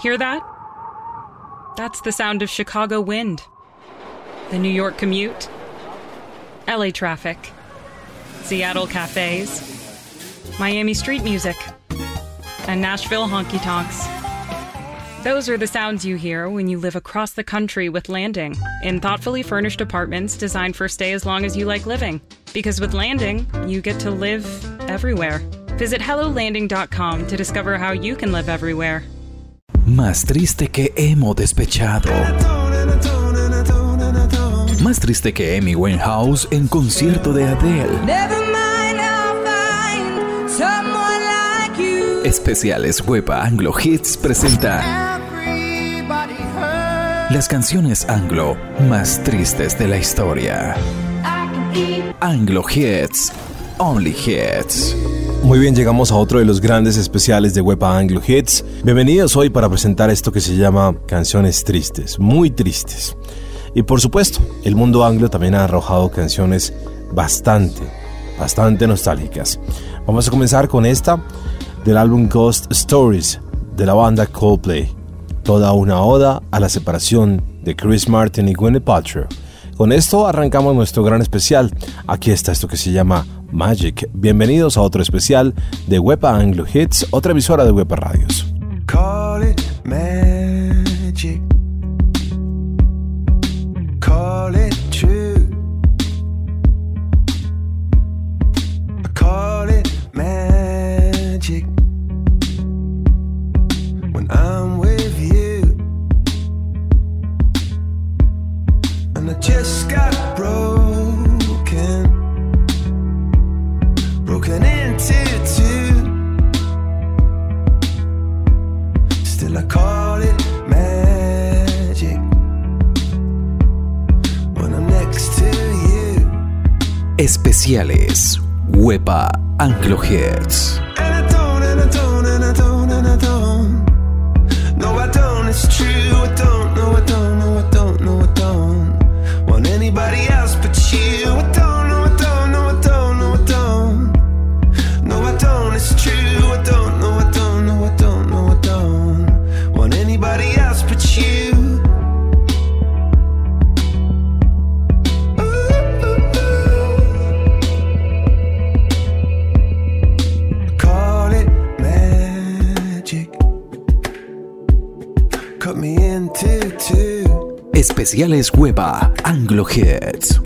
Hear that? That's the sound of Chicago wind, the New York commute, LA traffic, Seattle cafes, Miami street music, and Nashville honky tonks. Those are the sounds you hear when you live across the country with Landing in thoughtfully furnished apartments designed for stay as long as you like living. Because with Landing, you get to live everywhere. Visit HelloLanding.com to discover how you can live everywhere. Más triste que emo despechado. Más triste que Amy Winehouse en concierto de Adele. Especiales Huepa Anglo Hits presentan las canciones anglo más tristes de la historia. Anglo Hits, Only Hits. Muy bien, llegamos a otro de los grandes especiales de Wepa Anglo Hits. Bienvenidos hoy para presentar esto que se llama Canciones Tristes, muy tristes. Y por supuesto, el mundo anglo también ha arrojado canciones bastante, bastante nostálgicas. Vamos a comenzar con esta del álbum Ghost Stories de la banda Coldplay. Toda una oda a la separación de Chris Martin y Gwyneth Paltrow. Con esto arrancamos nuestro gran especial. Aquí está esto que se llama Magic. Bienvenidos a otro especial de Wepa Anglo Hits, otra emisora de Wepa Radios. Call it magic. Call it true. Call it magic. When I'm with you. And I just got broken. Into magic next. Especiales Wepa Anglo. Especiales Wepa Anglo Hits.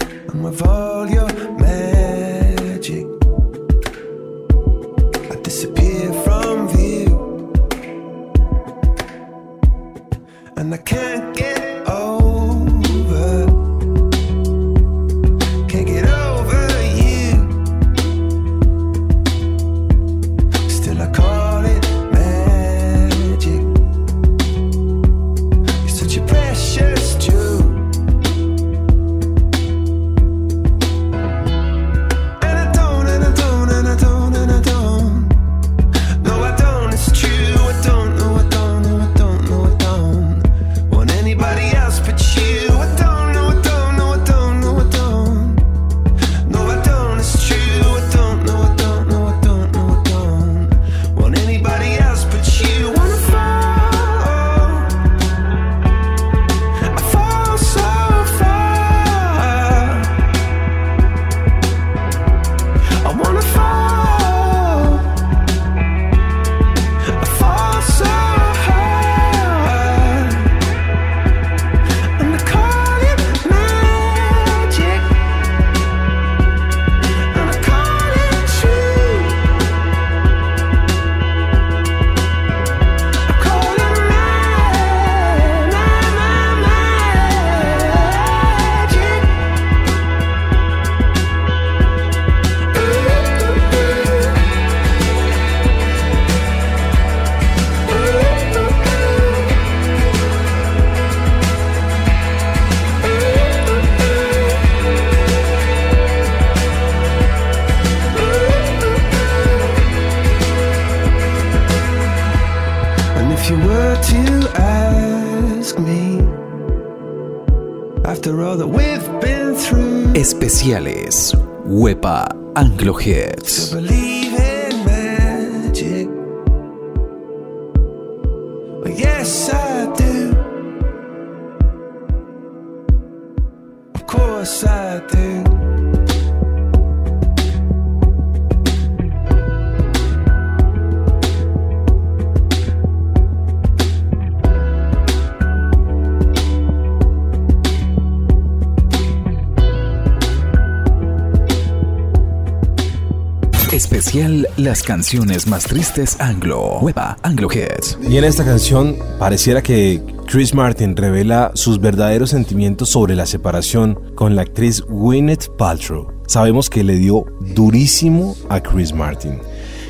Especial Las canciones más tristes anglo. Hueva Anglo Hits. Y en esta canción pareciera que Chris Martin revela sus verdaderos sentimientos sobre la separación con la actriz Gwyneth Paltrow. Sabemos que le dio durísimo a Chris Martin.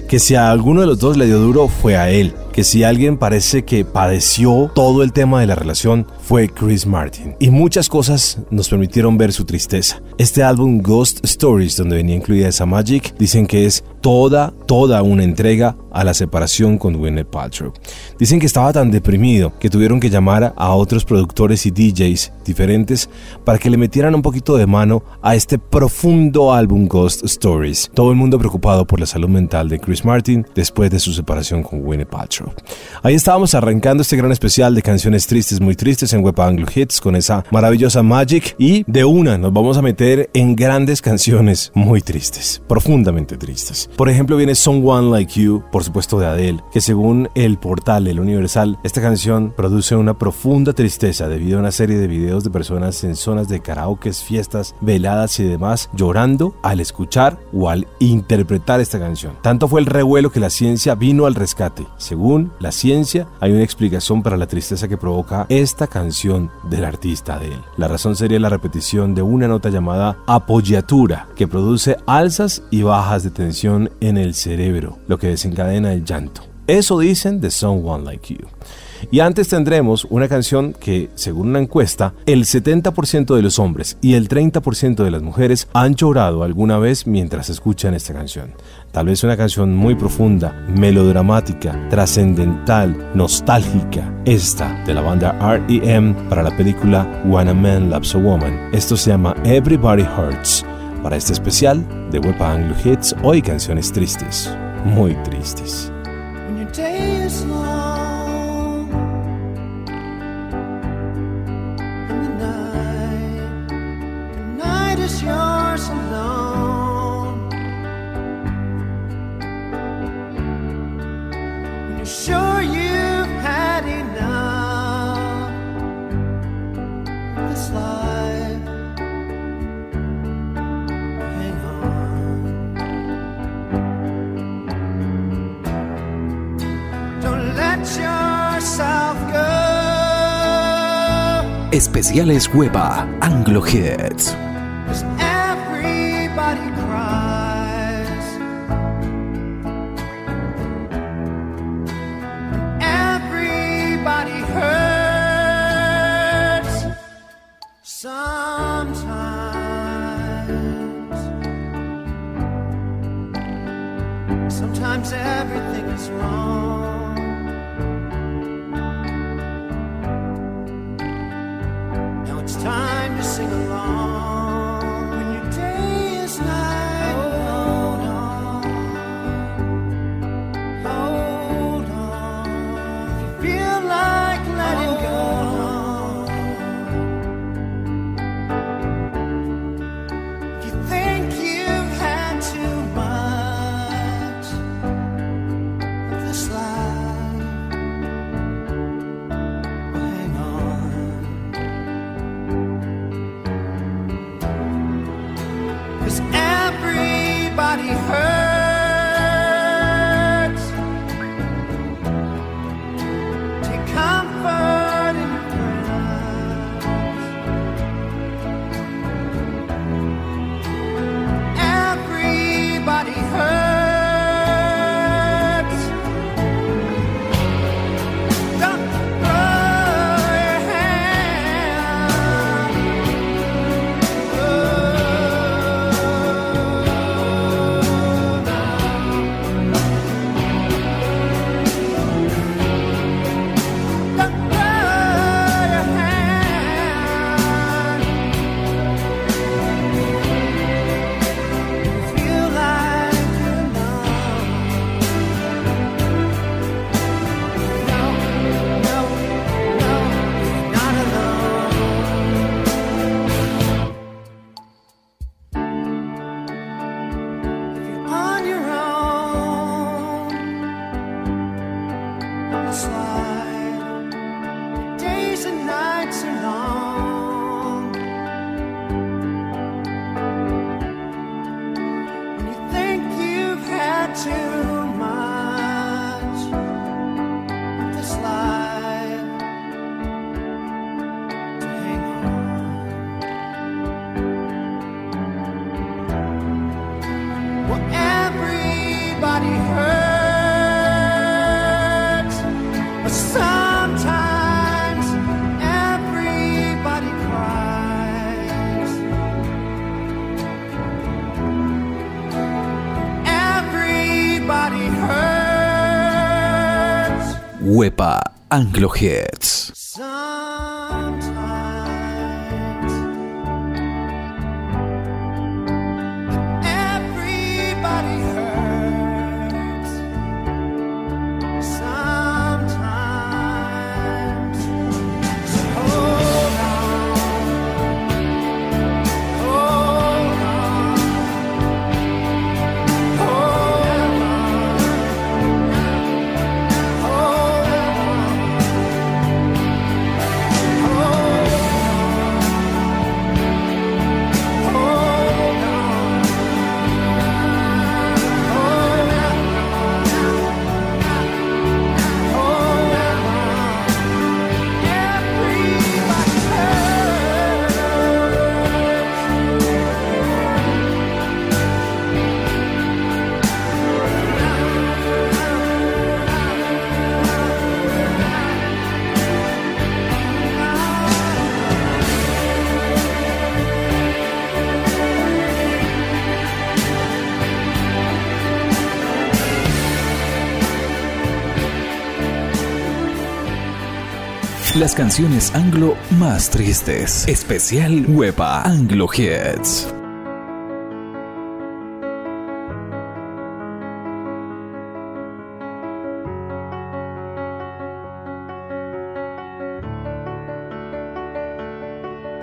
Que si a alguno de los dos le dio duro fue a él que si alguien parece que padeció todo el tema de la relación fue Chris Martin. Y muchas cosas nos permitieron ver su tristeza. Este álbum Ghost Stories, donde venía incluida esa Magic, dicen que es toda, toda una entrega a la separación con Gwyneth Paltrow. Dicen que estaba tan deprimido que tuvieron que llamar a otros productores y DJs diferentes para que le metieran un poquito de mano a este profundo álbum Ghost Stories. Todo el mundo preocupado por la salud mental de Chris Martin después de su separación con Gwyneth Paltrow. Ahí estábamos arrancando este gran especial de canciones tristes, muy tristes en Web Anglo Hits con esa maravillosa Magic y de una nos vamos a meter en grandes canciones muy tristes, profundamente tristes. Por ejemplo viene Someone Like You, por supuesto de Adele, que según el portal El Universal, esta canción produce una profunda tristeza debido a una serie de videos de personas en zonas de karaoke, fiestas, veladas y demás llorando al escuchar o al interpretar esta canción. Tanto fue el revuelo que la ciencia vino al rescate. Según la ciencia, hay una explicación para la tristeza que provoca esta canción del artista de él. La razón sería la repetición de una nota llamada apoyatura, que produce alzas y bajas de tensión en el cerebro, lo que desencadena el llanto. Eso dicen de Someone Like You. Y antes tendremos una canción que, según una encuesta, el 70% de los hombres y el 30% de las mujeres han llorado alguna vez mientras escuchan esta canción. Tal vez una canción muy profunda, melodramática, trascendental, nostálgica. Esta de la banda REM para la película When a Man Loves a Woman. Esto se llama Everybody Hurts. Para este especial de Web Anglo Hits, hoy canciones tristes, muy tristes. Especiales Hueva Anglo Hits. Anglo Hits. Las canciones anglo más tristes. Especial Wepa Anglo Hits.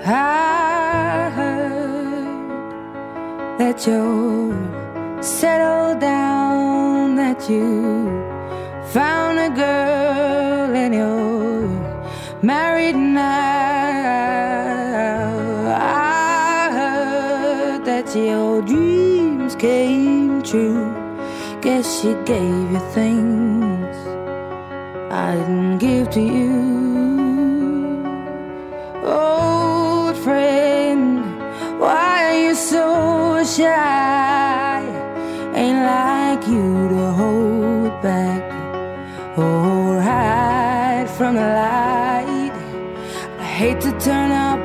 I that you're settled down, that you found a girl and you're married now. I heard that your dreams came true. Guess she gave you things I didn't give to you. Old friend, why are you so shy? Ain't like you to hold back or hide from the light.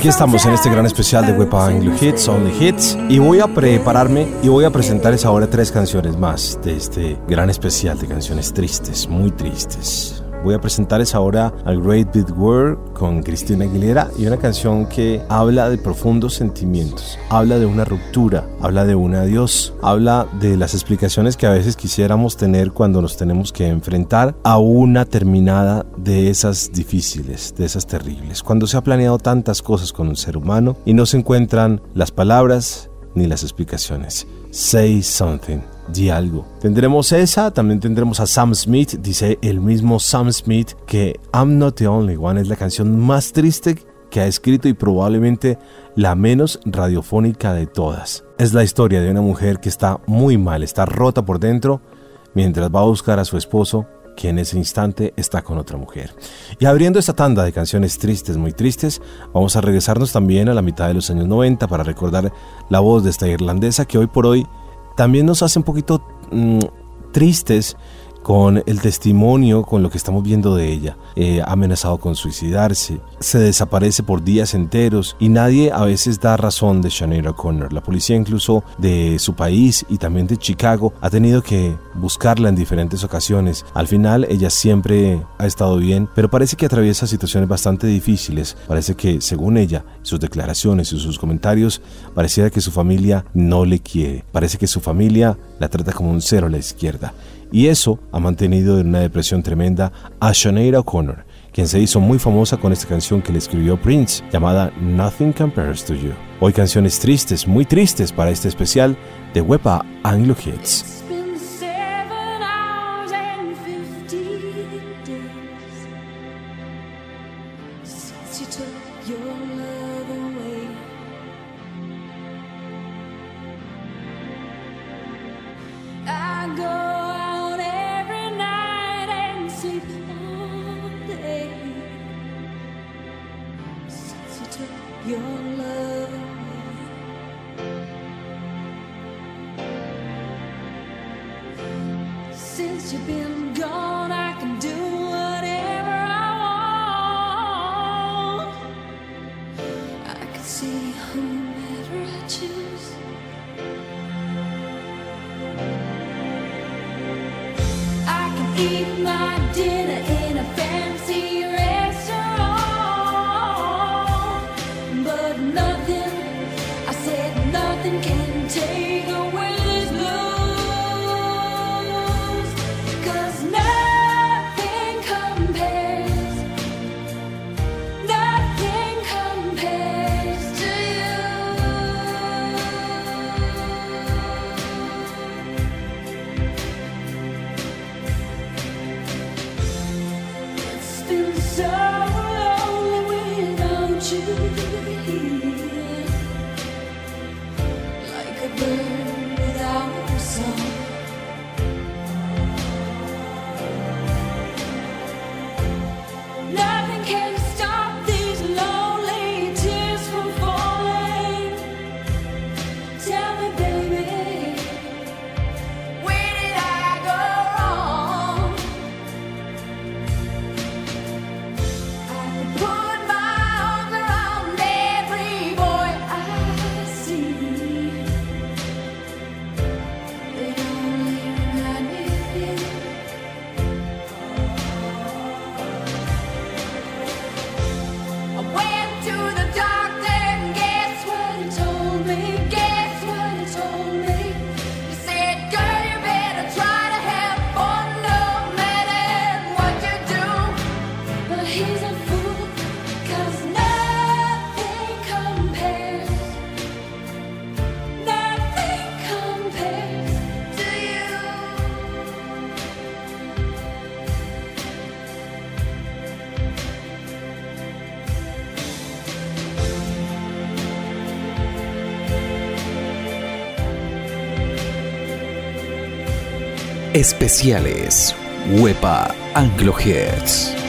Aquí estamos en este gran especial de Wepa Anglo Hits, Only Hits, y voy a prepararme y voy a presentarles ahora tres canciones más de este gran especial de canciones tristes, muy tristes. Voy a presentarles ahora al Great Big World con Cristina Aguilera y una canción que habla de profundos sentimientos, habla de una ruptura, habla de un adiós, habla de las explicaciones que a veces quisiéramos tener cuando nos tenemos que enfrentar a una terminada de esas difíciles, de esas terribles, cuando se ha planeado tantas cosas con un ser humano y no se encuentran las palabras ni las explicaciones. Say something. Di algo. Tendremos esa, también tendremos a Sam Smith, dice el mismo Sam Smith que I'm Not the Only One es la canción más triste que ha escrito y probablemente la menos radiofónica de todas. Es la historia de una mujer que está muy mal, está rota por dentro, mientras va a buscar a su esposo, que en ese instante está con otra mujer. Y abriendo esta tanda de canciones tristes, muy tristes, vamos a regresarnos también a la mitad de los años 90 para recordar la voz de esta irlandesa que hoy por hoy también nos hace un poquito mm, tristes con el testimonio, con lo que estamos viendo de ella. Eh, amenazado con suicidarse, se desaparece por días enteros y nadie a veces da razón de Sinead O'Connor. La policía incluso de su país y también de Chicago ha tenido que buscarla en diferentes ocasiones. Al final ella siempre ha estado bien, pero parece que atraviesa situaciones bastante difíciles. Parece que, según ella, sus declaraciones y sus comentarios, pareciera que su familia no le quiere. Parece que su familia la trata como un cero a la izquierda. Y eso ha mantenido en una depresión tremenda a Sinead O'Connor, quien se hizo muy famosa con esta canción que le escribió Prince, llamada Nothing Compares to You. Hoy canciones tristes, muy tristes para este especial de Wepa Anglo Hits. Thank you. Especiales Wepa Anglo Hits.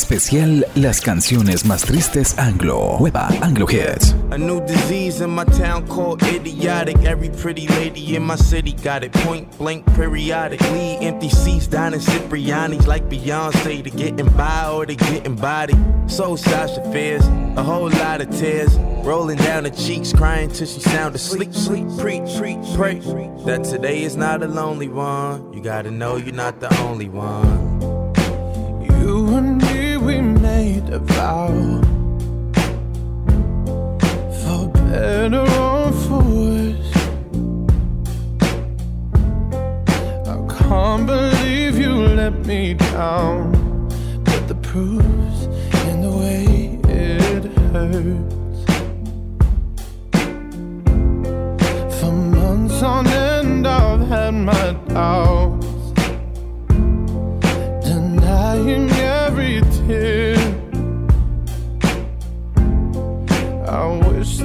Especial Las canciones más tristes anglo. Hueva Anglo Hits. A new disease in my town called idiotic. Every pretty lady in my city got it point blank periodically. Empty seats down in Cipriani's like Beyonce. To getting by or to getting body. So Sasha fears a whole lot of tears rolling down her cheeks, crying till she sound asleep. Sleep, preach, preach, pray that today is not a lonely one. You gotta know you're not the only one. You and a. For better or for worse. I can't believe you let me down. But the proof's in the way it hurts. For months on end, I've had my doubts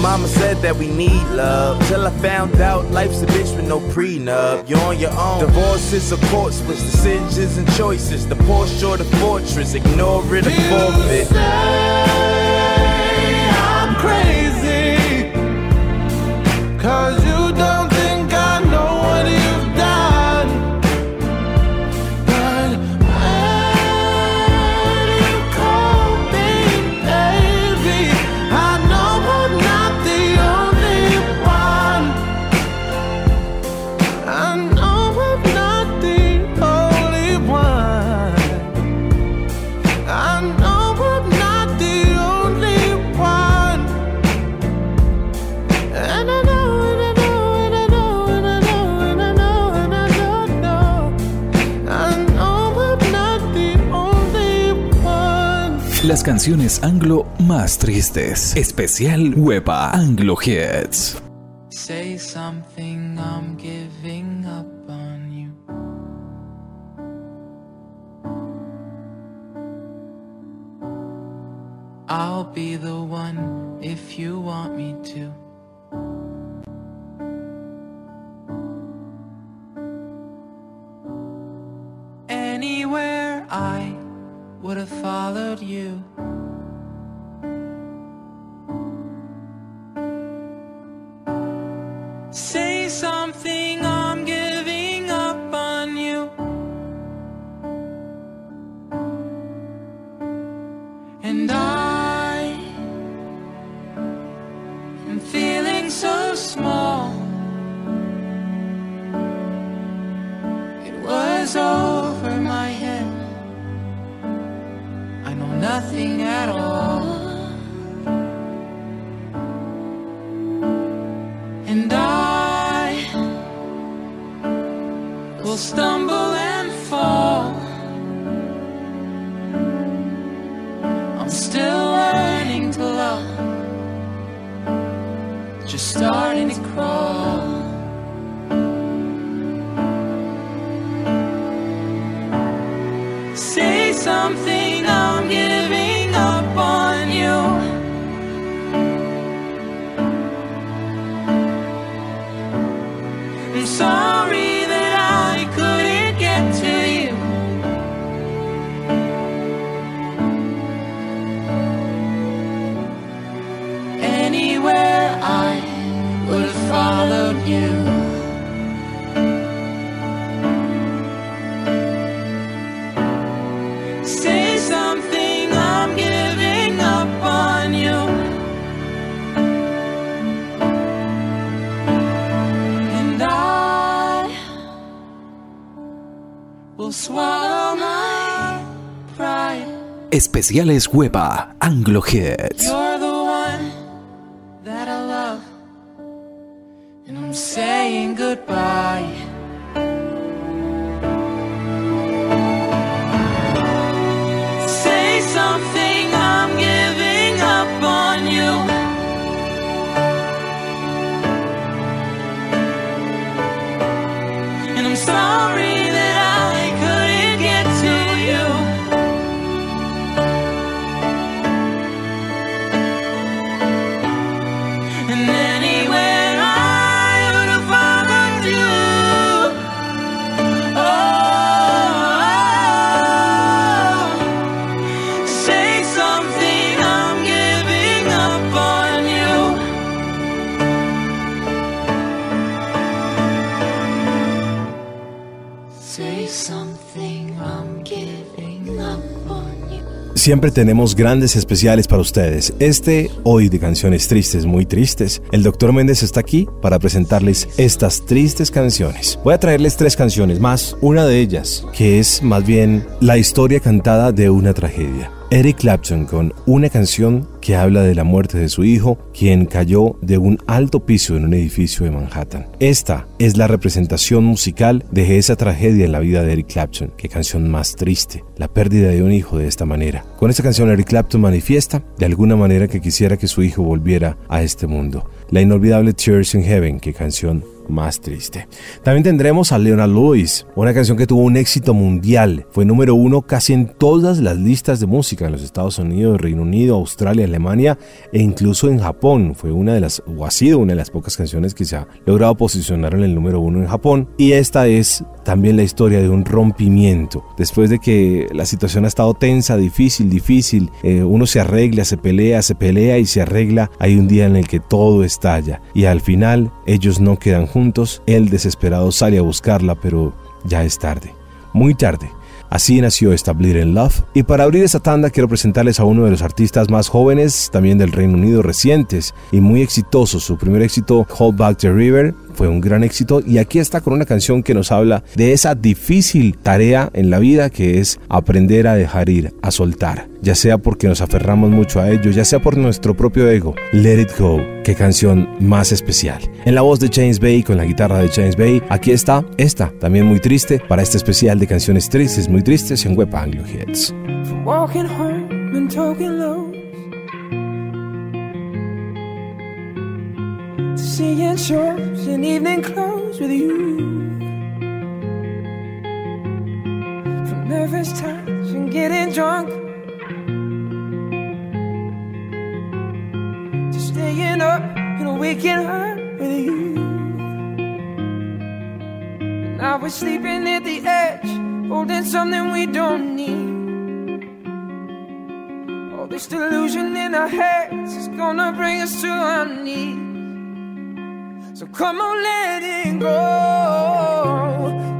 Mama said that we need love. Till I found out life's a bitch with no prenup. You're on your own. Divorce is a court splits, decisions and choices. The Porsche or the fortress, ignore it or forfeit. Say I'm crazy. Las canciones anglo más tristes. Especial Huepa Anglo Hits. Say something, I'm giving up on you. I'll be the one if you want me to. Especiales Huepa Anglo. Siempre tenemos grandes especiales para ustedes. Este hoy de canciones tristes, muy tristes. El Dr. Méndez está aquí para presentarles estas tristes canciones. Voy a traerles tres canciones más. Una de ellas, que es más bien la historia cantada de una tragedia. Eric Clapton con una canción que habla de la muerte de su hijo, quien cayó de un alto piso en un edificio de Manhattan. Esta es la representación musical de esa tragedia en la vida de Eric Clapton. Qué canción más triste, la pérdida de un hijo de esta manera. Con esta canción Eric Clapton manifiesta de alguna manera que quisiera que su hijo volviera a este mundo. La inolvidable Tears in Heaven, qué canción más triste. También tendremos a Leonard Lewis, una canción que tuvo un éxito mundial. Fue número uno casi en todas las listas de música en los Estados Unidos, Reino Unido, Australia, Alemania e incluso en Japón. Fue una de las, o ha sido una de las pocas canciones que se ha logrado posicionar en el número uno en Japón. Y esta es también la historia de un rompimiento. Después de que la situación ha estado tensa, difícil, difícil, eh, uno se arregla, se pelea, se pelea y se arregla, hay un día en el que todo estalla. Y al final ellos no quedan juntos, él desesperado sale a buscarla, pero ya es tarde, muy tarde. Así nació esta Bleed in Love. Y para abrir esta tanda quiero presentarles a uno de los artistas más jóvenes, también del Reino Unido recientes y muy exitosos. Su primer éxito, Hold Back the River, fue un gran éxito y aquí está con una canción que nos habla de esa difícil tarea en la vida que es aprender a dejar ir, a soltar, ya sea porque nos aferramos mucho a ello, ya sea por nuestro propio ego. Let It Go, qué canción más especial. En la voz de James Bay, con la guitarra de James Bay, aquí está esta, también muy triste, para este especial de canciones tristes, muy tristes en Web Anglo Hits. Seeing shows in evening clothes with you. From nervous touch and getting drunk. To staying up and waking up with you. Now we're sleeping at the edge, holding something we don't need. All this delusion in our heads is gonna bring us to our knees. So come on, let it go.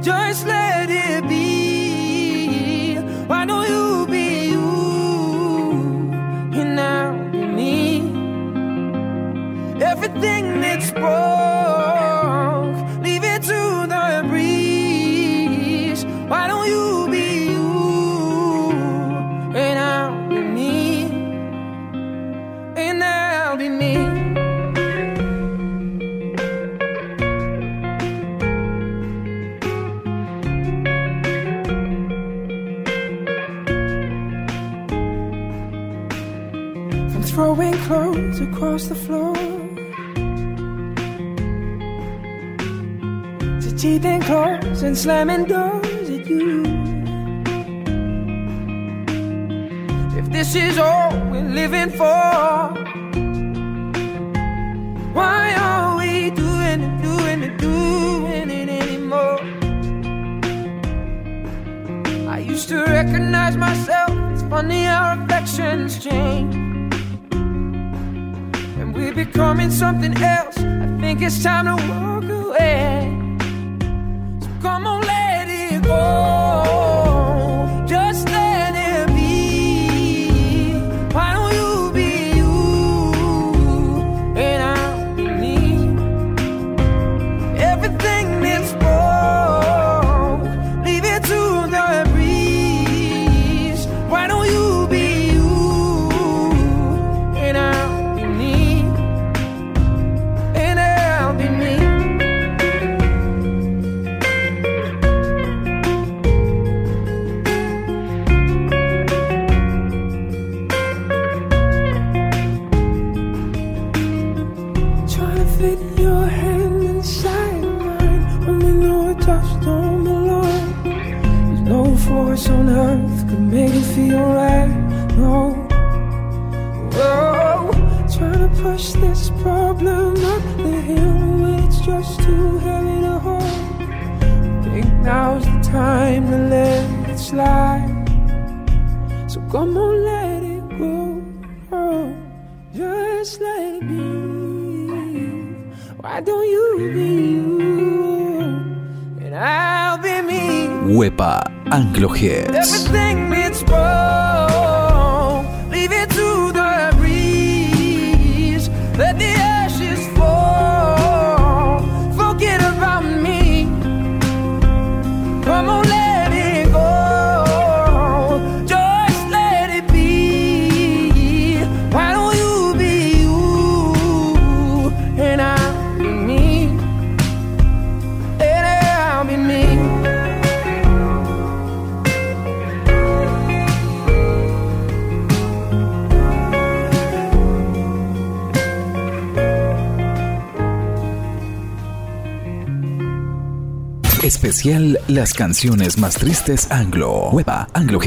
Just let it be. Why don't you be you? And I'll be me. Everything that's broke, across the floor to teething claws and slamming doors at you. If this is all we're living for, why are we doing it, doing it, doing it anymore? I used to recognize myself. It's funny how reflections change. Becoming something else. I think it's time to walk away. So come on, let it go. Come on, let it go. Oh, just let it be. Why don't you be you? And I'll be me. Huepa Anglo Hits. Everything Especial Las canciones más tristes anglo. Huepa Anglo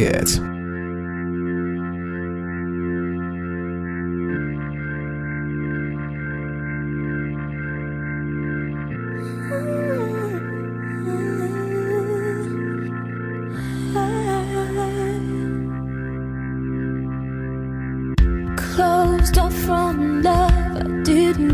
from.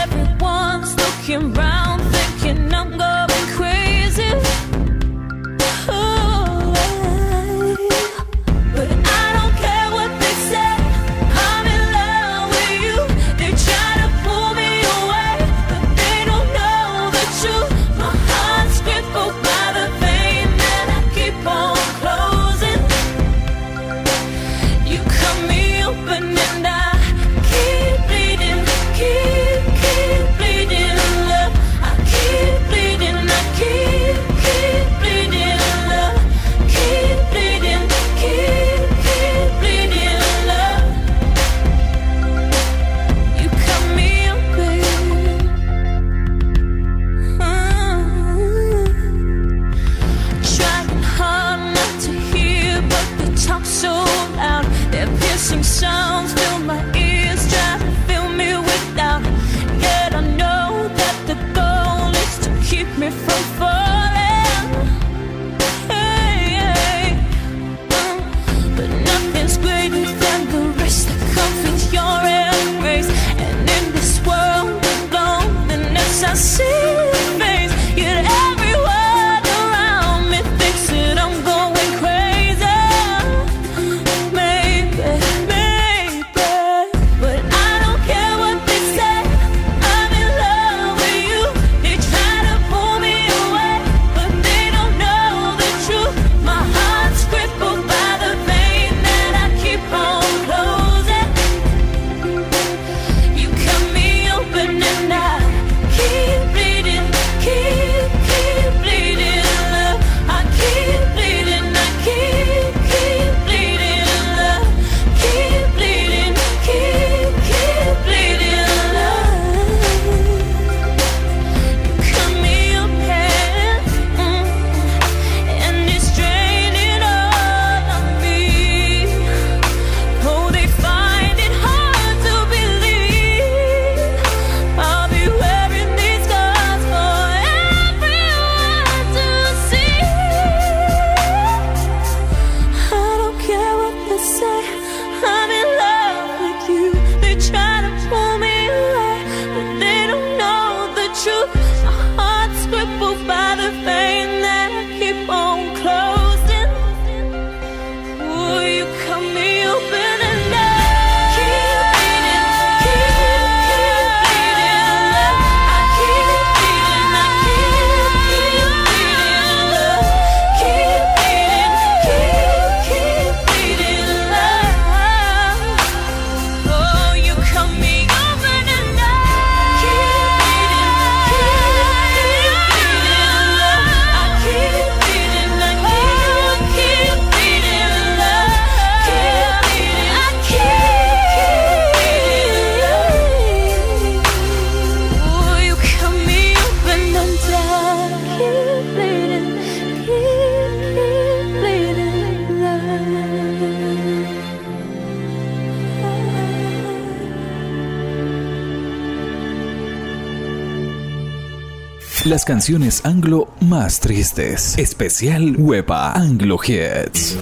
las canciones anglo más tristes. Especial Hueva Anglo Hits.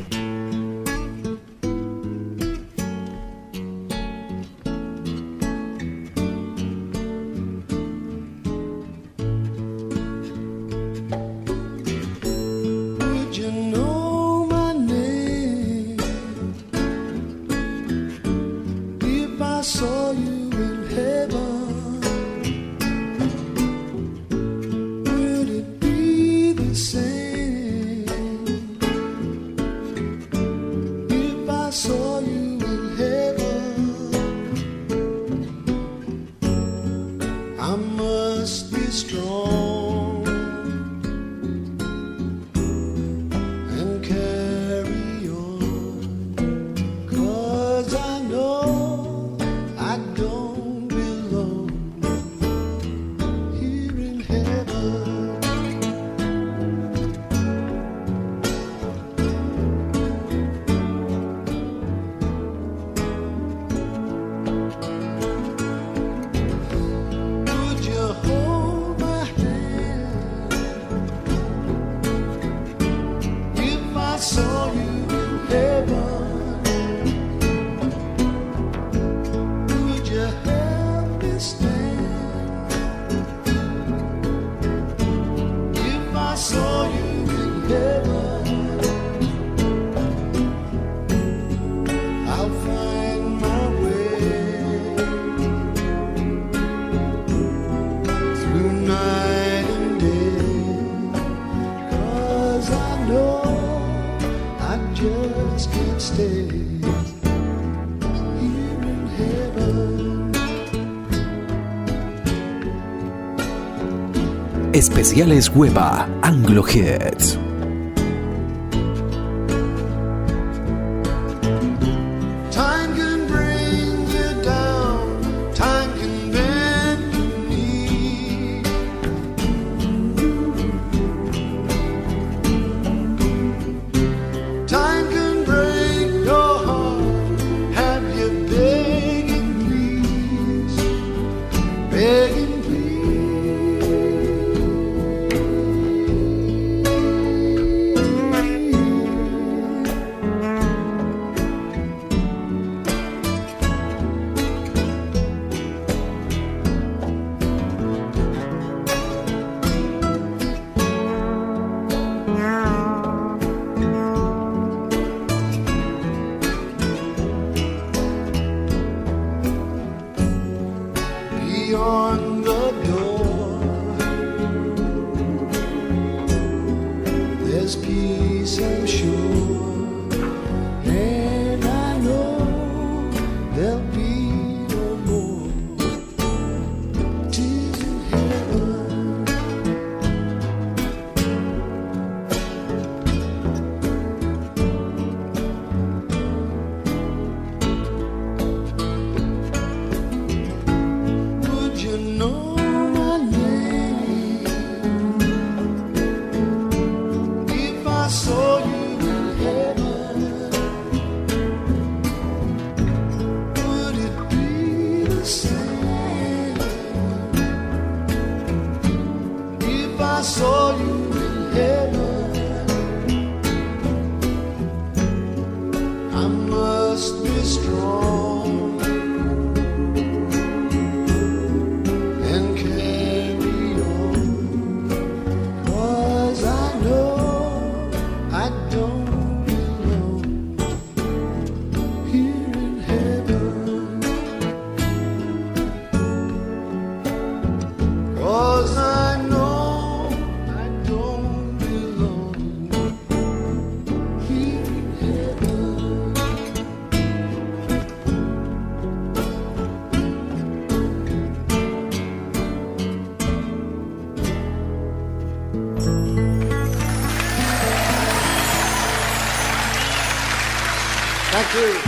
Especiales Hueva, Anglo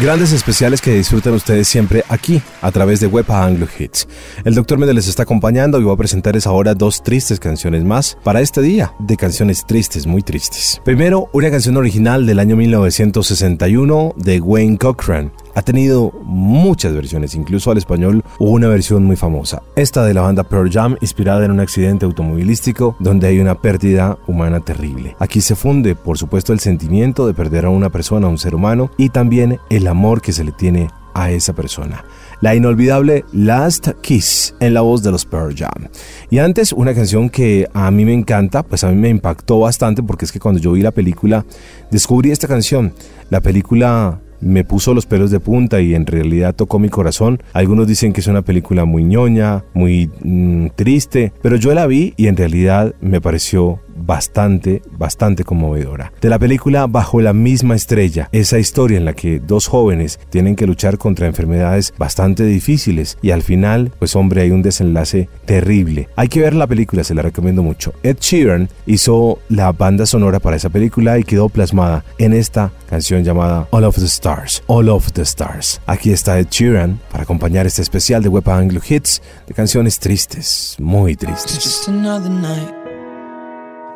Grandes especiales que disfrutan ustedes siempre aquí, a través de Web Anglo Hits. El doctor Méndez les está acompañando y va a presentarles ahora dos tristes canciones más para este día, de canciones tristes, muy tristes. Primero, una canción original del año 1961 de Wayne Cochran, ha tenido muchas versiones, incluso al español hubo una versión muy famosa. Esta de la banda Pearl Jam, inspirada en un accidente automovilístico donde hay una pérdida humana terrible. Aquí se funde, por supuesto, el sentimiento de perder a una persona, a un ser humano, y también el amor que se le tiene a esa persona. La inolvidable Last Kiss en la voz de los Pearl Jam. Y antes una canción que a mí me encanta, pues a mí me impactó bastante porque es que cuando yo vi la película descubrí esta canción. La película me puso los pelos de punta y en realidad tocó mi corazón. Algunos dicen que es una película muy ñoña, muy mm, triste, pero yo la vi y en realidad me pareció bastante, bastante conmovedora. De la película Bajo la misma estrella, esa historia en la que dos jóvenes tienen que luchar contra enfermedades bastante difíciles y al final, pues hombre, hay un desenlace terrible. Hay que ver la película, se la recomiendo mucho. Ed Sheeran hizo la banda sonora para esa película y quedó plasmada en esta canción llamada All of the Stars. All of the Stars. Aquí está Ed Sheeran para acompañar este especial de Web Anglo Hits de canciones tristes, muy tristes.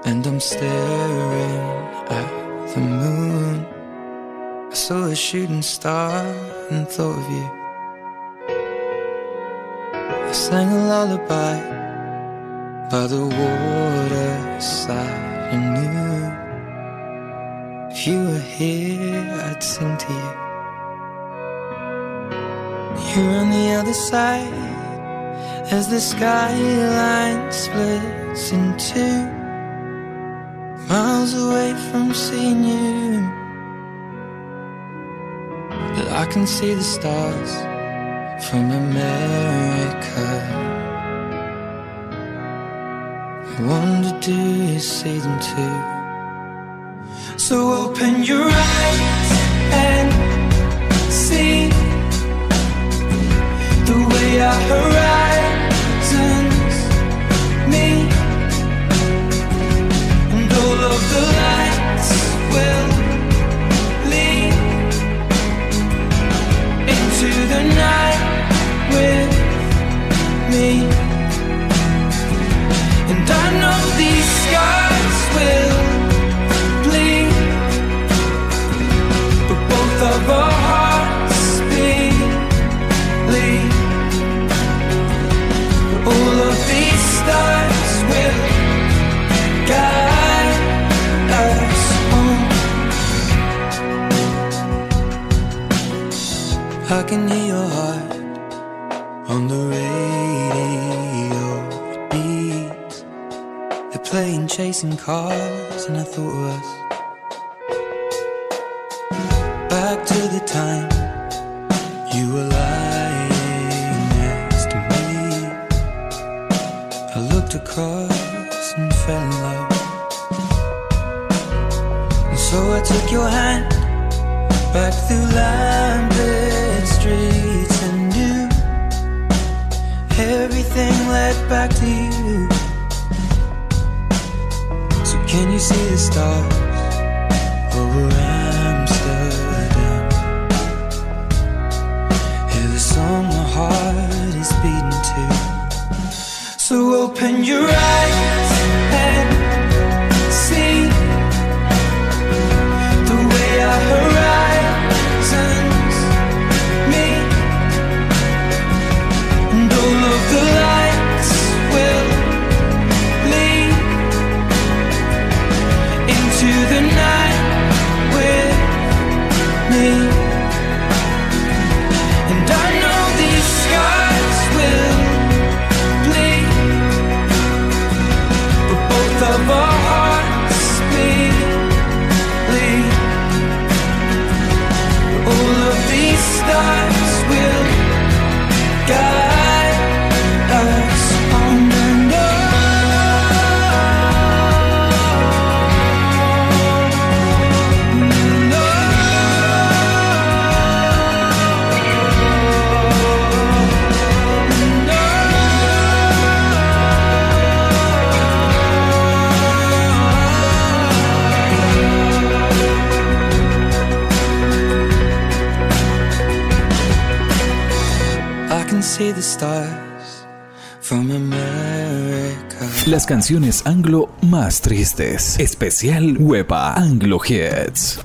And I'm staring at the moon. I saw a shooting star and thought of you. I sang a lullaby by the waterside and knew if you were here, I'd sing to you. You're on the other side as the skyline splits in two. Miles away from seeing you, but I can see the stars from America. I wonder, do you see them too? So open your eyes and see the way our horizons can hear your heart on the radio. It beats. They're playing chasing cars, and I thought of us. Canciones anglo más tristes. Especial Wepa Anglo Hits.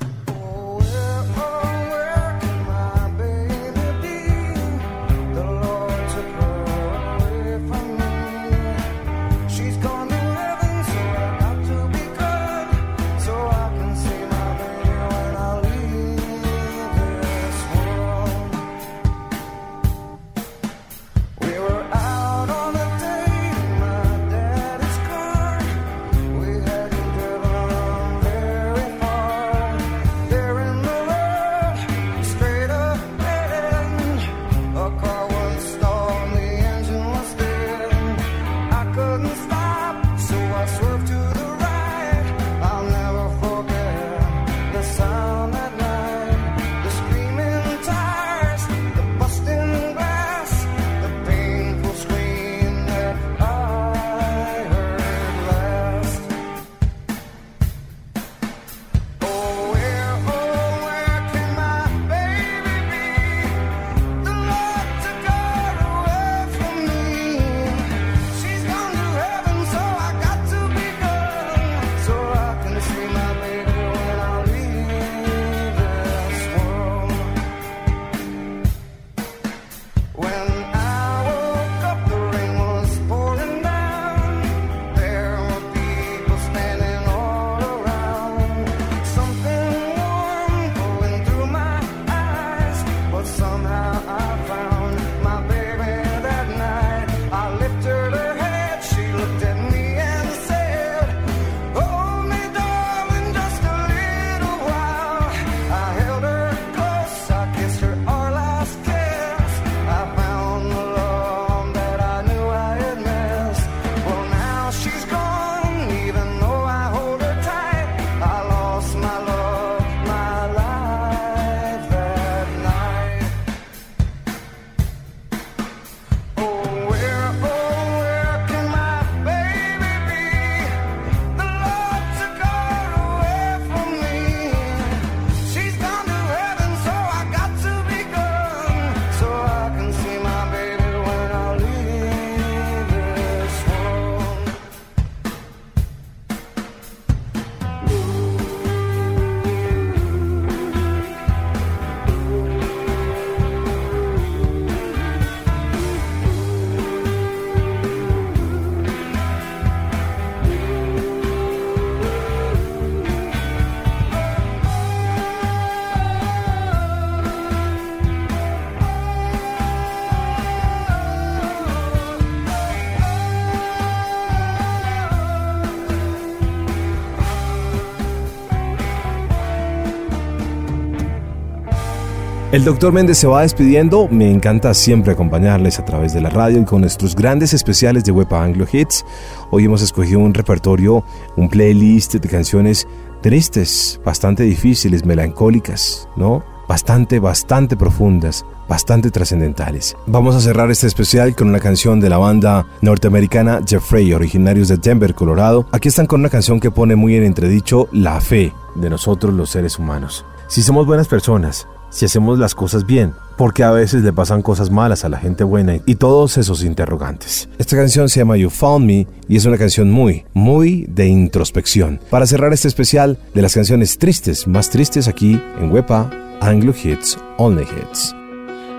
El doctor Méndez se va despidiendo. Me encanta siempre acompañarles a través de la radio y con nuestros grandes especiales de Wepa Anglo Hits. Hoy hemos escogido un repertorio, un playlist de canciones tristes, bastante difíciles, melancólicas, ¿no? Bastante, bastante profundas, bastante trascendentales. Vamos a cerrar este especial con una canción de la banda norteamericana Jeffrey, originarios de Denver, Colorado. Aquí están con una canción que pone muy en entredicho la fe de nosotros los seres humanos. Si somos buenas personas, si hacemos las cosas bien, porque a veces le pasan cosas malas a la gente buena y todos esos interrogantes. Esta canción se llama You Found Me y es una canción muy, muy de introspección. Para cerrar este especial de las canciones tristes, más tristes aquí en Wepa, Anglo Hits, Only Hits.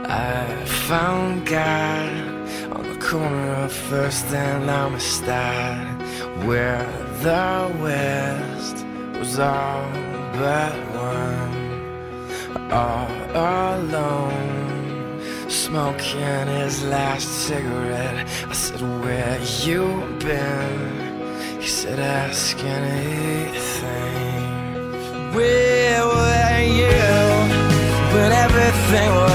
I found God on the corner of First and Amistad, where the West was all but one. All alone, smoking his last cigarette. I said, Where you been? He said, Ask anything. Where were you when everything was?